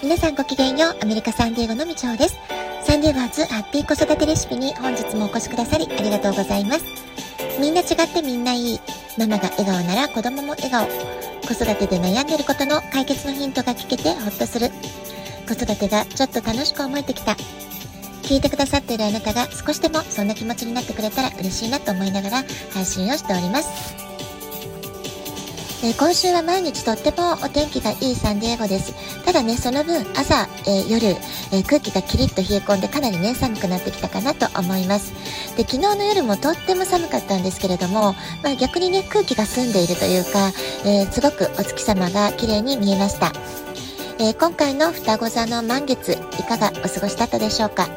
皆さんごきげんよう、アメリカサンディエゴのみちょです。サンディエゴ初ハッピー子育てレシピに本日もお越しくださりありがとうございます。みんな違ってみんないい。ママが笑顔なら子供も笑顔。子育てで悩んでることの解決のヒントが聞けてほっとする。子育てがちょっと楽しく思えてきた。聞いてくださっているあなたが少しでもそんな気持ちになってくれたら嬉しいなと思いながら配信をしております。えー、今週は毎日とってもお天気がいいサンディエゴです。ただね、その分朝、えー、夜、えー、空気がキリッと冷え込んでかなりね、寒くなってきたかなと思います。で、昨日の夜もとっても寒かったんですけれども、まあ、逆にね、空気が澄んでいるというか、えすごくお月様が綺麗に見えました。え今回の双子座の満月、いかがお過ごしだったでしょうか？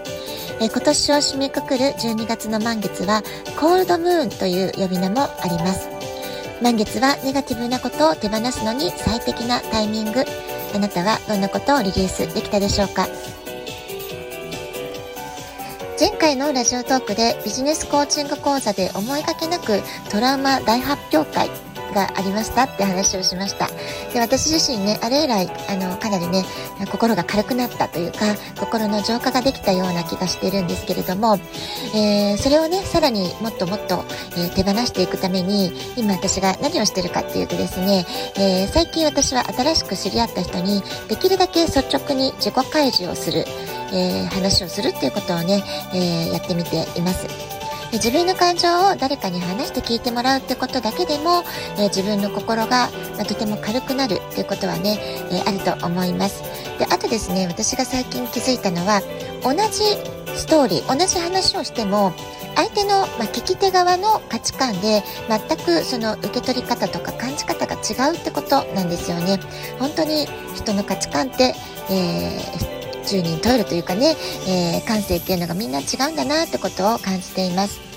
え今年を締めくくる12月の満月は、コールドムーンという呼び名もあります。満月はネガティブなことを手放すのに最適なタイミング。あなたはどんなことをリリースできたでしょうか？前回のラジオトークでビジネスコーチング講座で思いがけなくトラウマ大発表会がありましたって話をしました。で、私自身ね、あれ以来、あの、かなりね、心が軽くなったというか、心の浄化ができたような気がしているんですけれども、えー、それをね、さらにもっともっと、えー、手放していくために、今私が何をしてるかっていうとですね、えー、最近私は新しく知り合った人に、できるだけ率直に自己開示をする、え話をするっていうことをね、えやってみています。自分の感情を誰かに話して聞いてもらうってことだけでも、え自分の心が、まとても軽くなるっていうことはね、えあると思います。で、あとですね、私が最近気づいたのは、同じストーリー、同じ話をしても、相手の、ま聞き手側の価値観で全くその受け取り方とか感じ方が違うってことなんですよね。本当に人の価値観って、えー10人十色というかね、えー、感性っていうのがみんな違うんだなってことを感じています。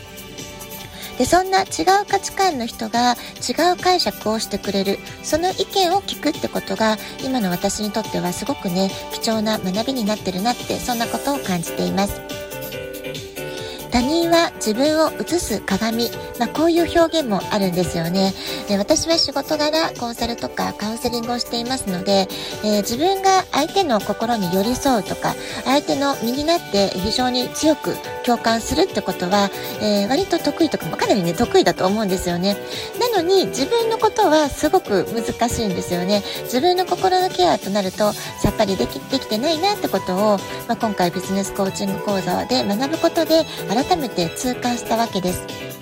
で、そんな違う価値観の人が違う解釈をしてくれる、その意見を聞くってことが、今の私にとってはすごくね、貴重な学びになってるなって、そんなことを感じています。他人は自分を映す鏡、まあ、こういう表現もあるんですよね。で私は仕事柄コンサルとかカウンセリングをしていますので、えー、自分が相手の心に寄り添うとか相手の身になって非常に強く共感するってことは、えー、割と得意とかもかなりね得意だと思うんですよね。のに自分のことはすごく難しいんですよね自分の心のケアとなるとさっぱりできできてないなってことを、まあ、今回ビジネスコーチング講座で学ぶことで改めて痛感したわけです。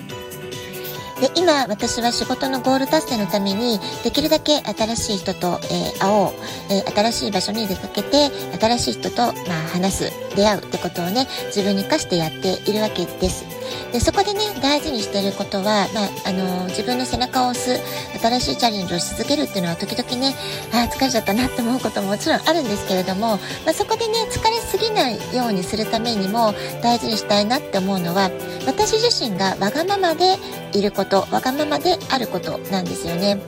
で、今、私は仕事のゴール達成のために、できるだけ新しい人と、えー、会おう、えー、新しい場所に出かけて、新しい人と、まあ、話す、出会うってことをね、自分に課してやっているわけです。で、そこでね、大事にしていることは、まあ、あのー、自分の背中を押す、新しいチャレンジをし続けるっていうのは、時々ね、ああ、疲れちゃったなって思うことももちろんあるんですけれども、まあ、そこでね、疲れすぎないようにするためにも、大事にしたいなって思うのは、私自身がわがままでいること、わがままであることなんですよね。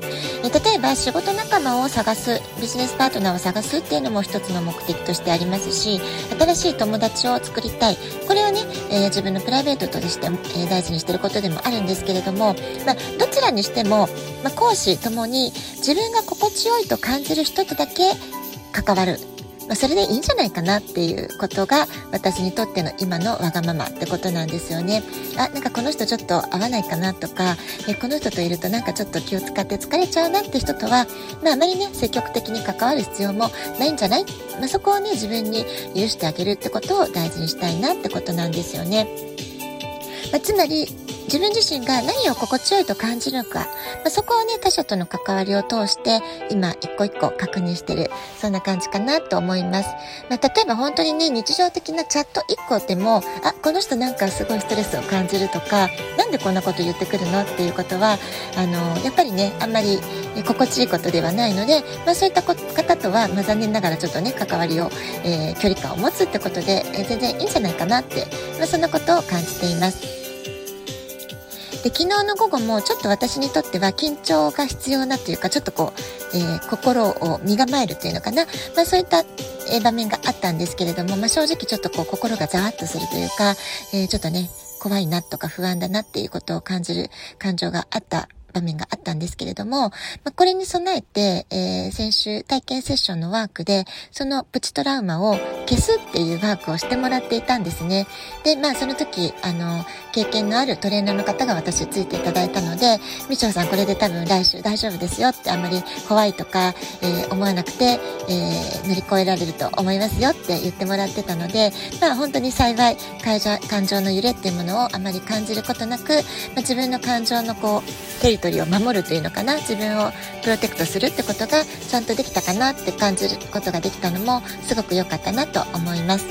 え例えば、仕事仲間を探す、ビジネスパートナーを探すっていうのも一つの目的としてありますし、新しい友達を作りたい。これはね、えー、自分のプライベートとして、え、大事にしてることでもあるんですけれども、まあ、どちらにしても、まあ、講師ともに自分が心地よいと感じる人とだけ関わるまあ、それでいいんじゃないかなっていうことが私にとっての今のわがままってことなんですよね。あ、なんかこの人ちょっと合わないかなとか、えこの人といるとなんかちょっと気を使って疲れちゃうなって人とは、まああまりね、積極的に関わる必要もないんじゃない？まあ、そこをね、自分に許してあげるってことを大事にしたいなってことなんですよね。まあ、つまり、自分自身が何を心地よいと感じるのか、まあ、そこをね、他者との関わりを通して、今、一個一個確認してる、そんな感じかなと思います。まあ、例えば本当にね、日常的なチャット一個でも、あ、この人なんかすごいストレスを感じるとか、なんでこんなこと言ってくるのっていうことは、あの、やっぱりね、あんまり心地いいことではないので、まあ、そういった方とは、まあ、残念ながらちょっとね、関わりを、えー、距離感を持つってことで、えー、全然いいんじゃないかなって、まあ、そんなことを感じています。で、昨日の午後もちょっと私にとっては緊張が必要なというか、ちょっとこう、えー、心を身構えるというのかな。まあそういった、場面があったんですけれども、まあ正直ちょっとこう心がざわっとするというか、えー、ちょっとね、怖いなとか不安だなっていうことを感じる感情があった場面があったんですけれども、まあ、これに備えて、えー、先週体験セッションのワークで、そのプチトラウマを消すっていうワークをしてもらっていたんですね。で、まあその時、あの、経験のあるトレーナーの方が私ついていただいたので、みちょさんこれで多分来週大丈夫ですよってあんまり怖いとか、えー、思わなくて、えー、乗り越えられると思いますよって言ってもらってたので、まあ本当に幸い感情の揺れっていうものをあまり感じることなく、まあ、自分の感情のこう、テリトリーを守るというのかな、自分をプロテクトするってことがちゃんとできたかなって感じることができたのもすごく良かったなと思います。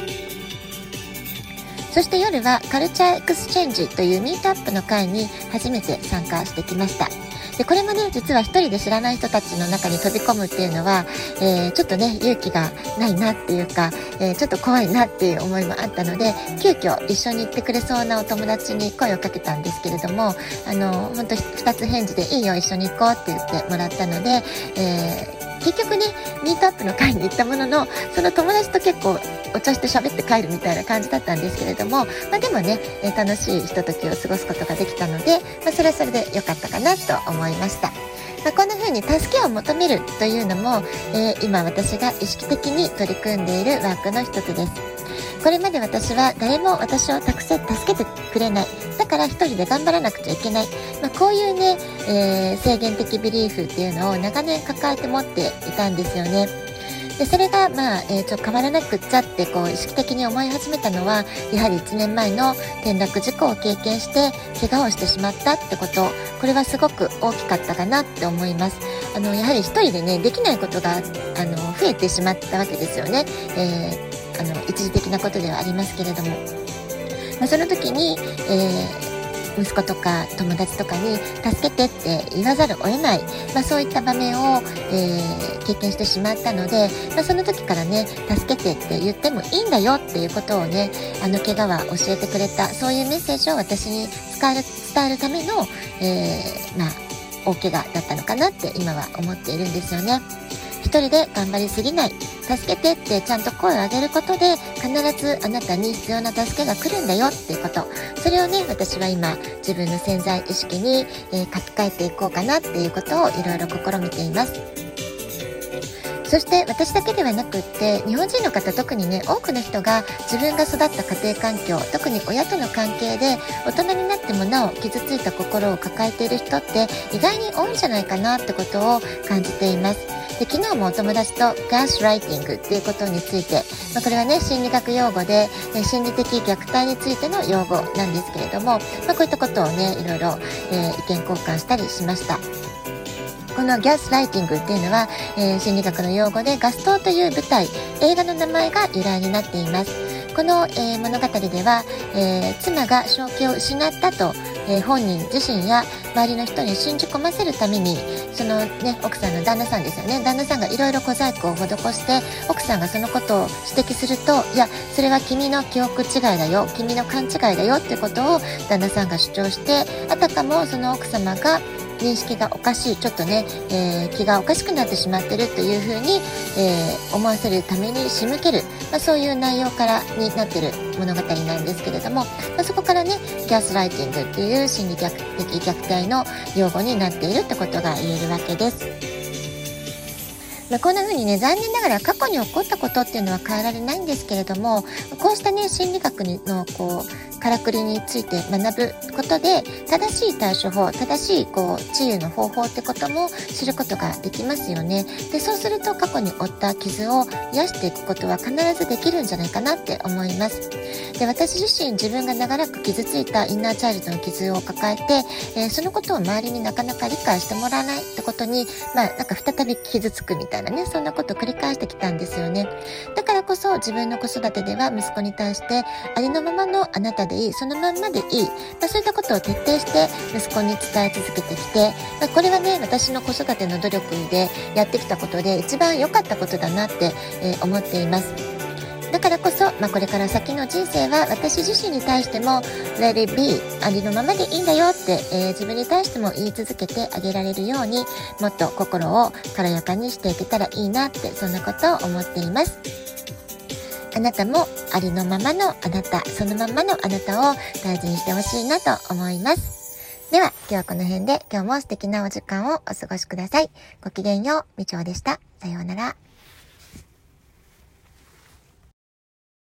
そして夜はカルチャーエクスチェンジというミートアップの会に初めて参加してきました。で、これもね、実は一人で知らない人たちの中に飛び込むっていうのは、えー、ちょっとね、勇気がないなっていうか、えー、ちょっと怖いなっていう思いもあったので、急遽一緒に行ってくれそうなお友達に声をかけたんですけれども、あの、本当二つ返事でいいよ、一緒に行こうって言ってもらったので、えー結局ね、ミートアップの会に行ったものの、その友達と結構お茶して喋って帰るみたいな感じだったんですけれども、まあでもね、えー、楽しいひとときを過ごすことができたので、まあそれはそれで良かったかなと思いました。まあ、こんな風に助けを求めるというのも、えー、今私が意識的に取り組んでいるワークの一つです。これまで私は誰も私をたくさん助けてくれない。だから一人で頑張らなくちゃいけない。まあ、こういうね、えー、制限的ビリーフっていうのを長年抱えて持っていたんですよね。でそれが、まあえー、ちょ変わらなくっちゃってこう意識的に思い始めたのはやはり1年前の転落事故を経験して怪我をしてしまったってことこれはすごく大きかったかなって思いますあのやはり1人でねできないことがあの増えてしまったわけですよね、えー、あの一時的なことではありますけれども、まあ、その時に、えー息子とか友達とかに助けてって言わざるを得ない、まあ、そういった場面を、えー、経験してしまったので、まあ、その時からね助けてって言ってもいいんだよっていうことをねあの怪我は教えてくれた。そういうメッセージを私に伝える伝えるための、えー、まあ大怪我だったのかなって今は思っているんですよね。一人で頑張りすぎない。助けてってちゃんと声を上げることで必ずあなたに必要な助けが来るんだよっていうこと。それをね、私は今自分の潜在意識に、えー、書き換えていこうかなっていうことをいろいろ試みています。そして私だけではなくって日本人の方特にね多くの人が自分が育った家庭環境特に親との関係で大人になってもなお傷ついた心を抱えている人って意外に多いんじゃないかなってことを感じています。で昨日もお友達とガースライティングっていうことについて、まあ、これはね心理学用語で、え心理的虐待についての用語なんですけれども、まあ、こういったことをねいろいろ、えー、意見交換したりしました。このギャスライティングっていうのは、えー、心理学の用語でガストという舞台、映画の名前が由来になっています。この、えー、物語では、えー、妻が正気を失ったと、えー、本人自身や周りの人に信じ込ませるためにそのね奥さんの旦那さんですよね。旦那さんがいろいろ小細工を施して奥さんがそのことを指摘するといやそれは君の記憶違いだよ。君の勘違いだよ。ってことを旦那さんが主張してあたかもその奥様が認識がおかしい。ちょっとね、えー、気がおかしくなってしまってるというふうに、えー、思わせるために仕向ける、まあ、そういう内容からになってる物語なんですけれども、まあ、そこからねギャスライティングっていう心理的虐待の用語になっているってことが言えるわけです。まあ、こんな風にね残念ながら過去に起こったことっていうのは変えられないんですけれどもこうしたね心理学のこうからくりについて学ぶことで正しい対処法正しいこう治癒の方法ってことも知ることができますよねでそうすると過去に負った傷を癒していくことは必ずできるんじゃないかなって思いますで私自身自分が長らく傷ついたインナーチャイルドの傷を抱えて、えー、そのことを周りになかなか理解してもらわないってことにまあなんか再び傷つくみたいなね、そんなことを繰り返してきたんですよね。だからこそ自分の子育てでは息子に対してありのままのあなたでいい、そのまんまでいい、まあ、そういったことを徹底して息子に伝え続けてきて、まあ、これはね、私の子育ての努力でやってきたことで一番良かったことだなって、えー、思っています。だからこそ、まあ、これから先の人生は私自身に対しても Let it be ありのままでいいんだよって、えー、自分に対しても言い続けてあげられるようにもっと心を軽やかにしていけたらいいなってそんなことを思っていますあなたもありのままのあなたそのままのあなたを大事にしてほしいなと思いますでは、今日はこの辺で今日も素敵なお時間をお過ごしください。ごきげんよう、みちょうでした。さようなら。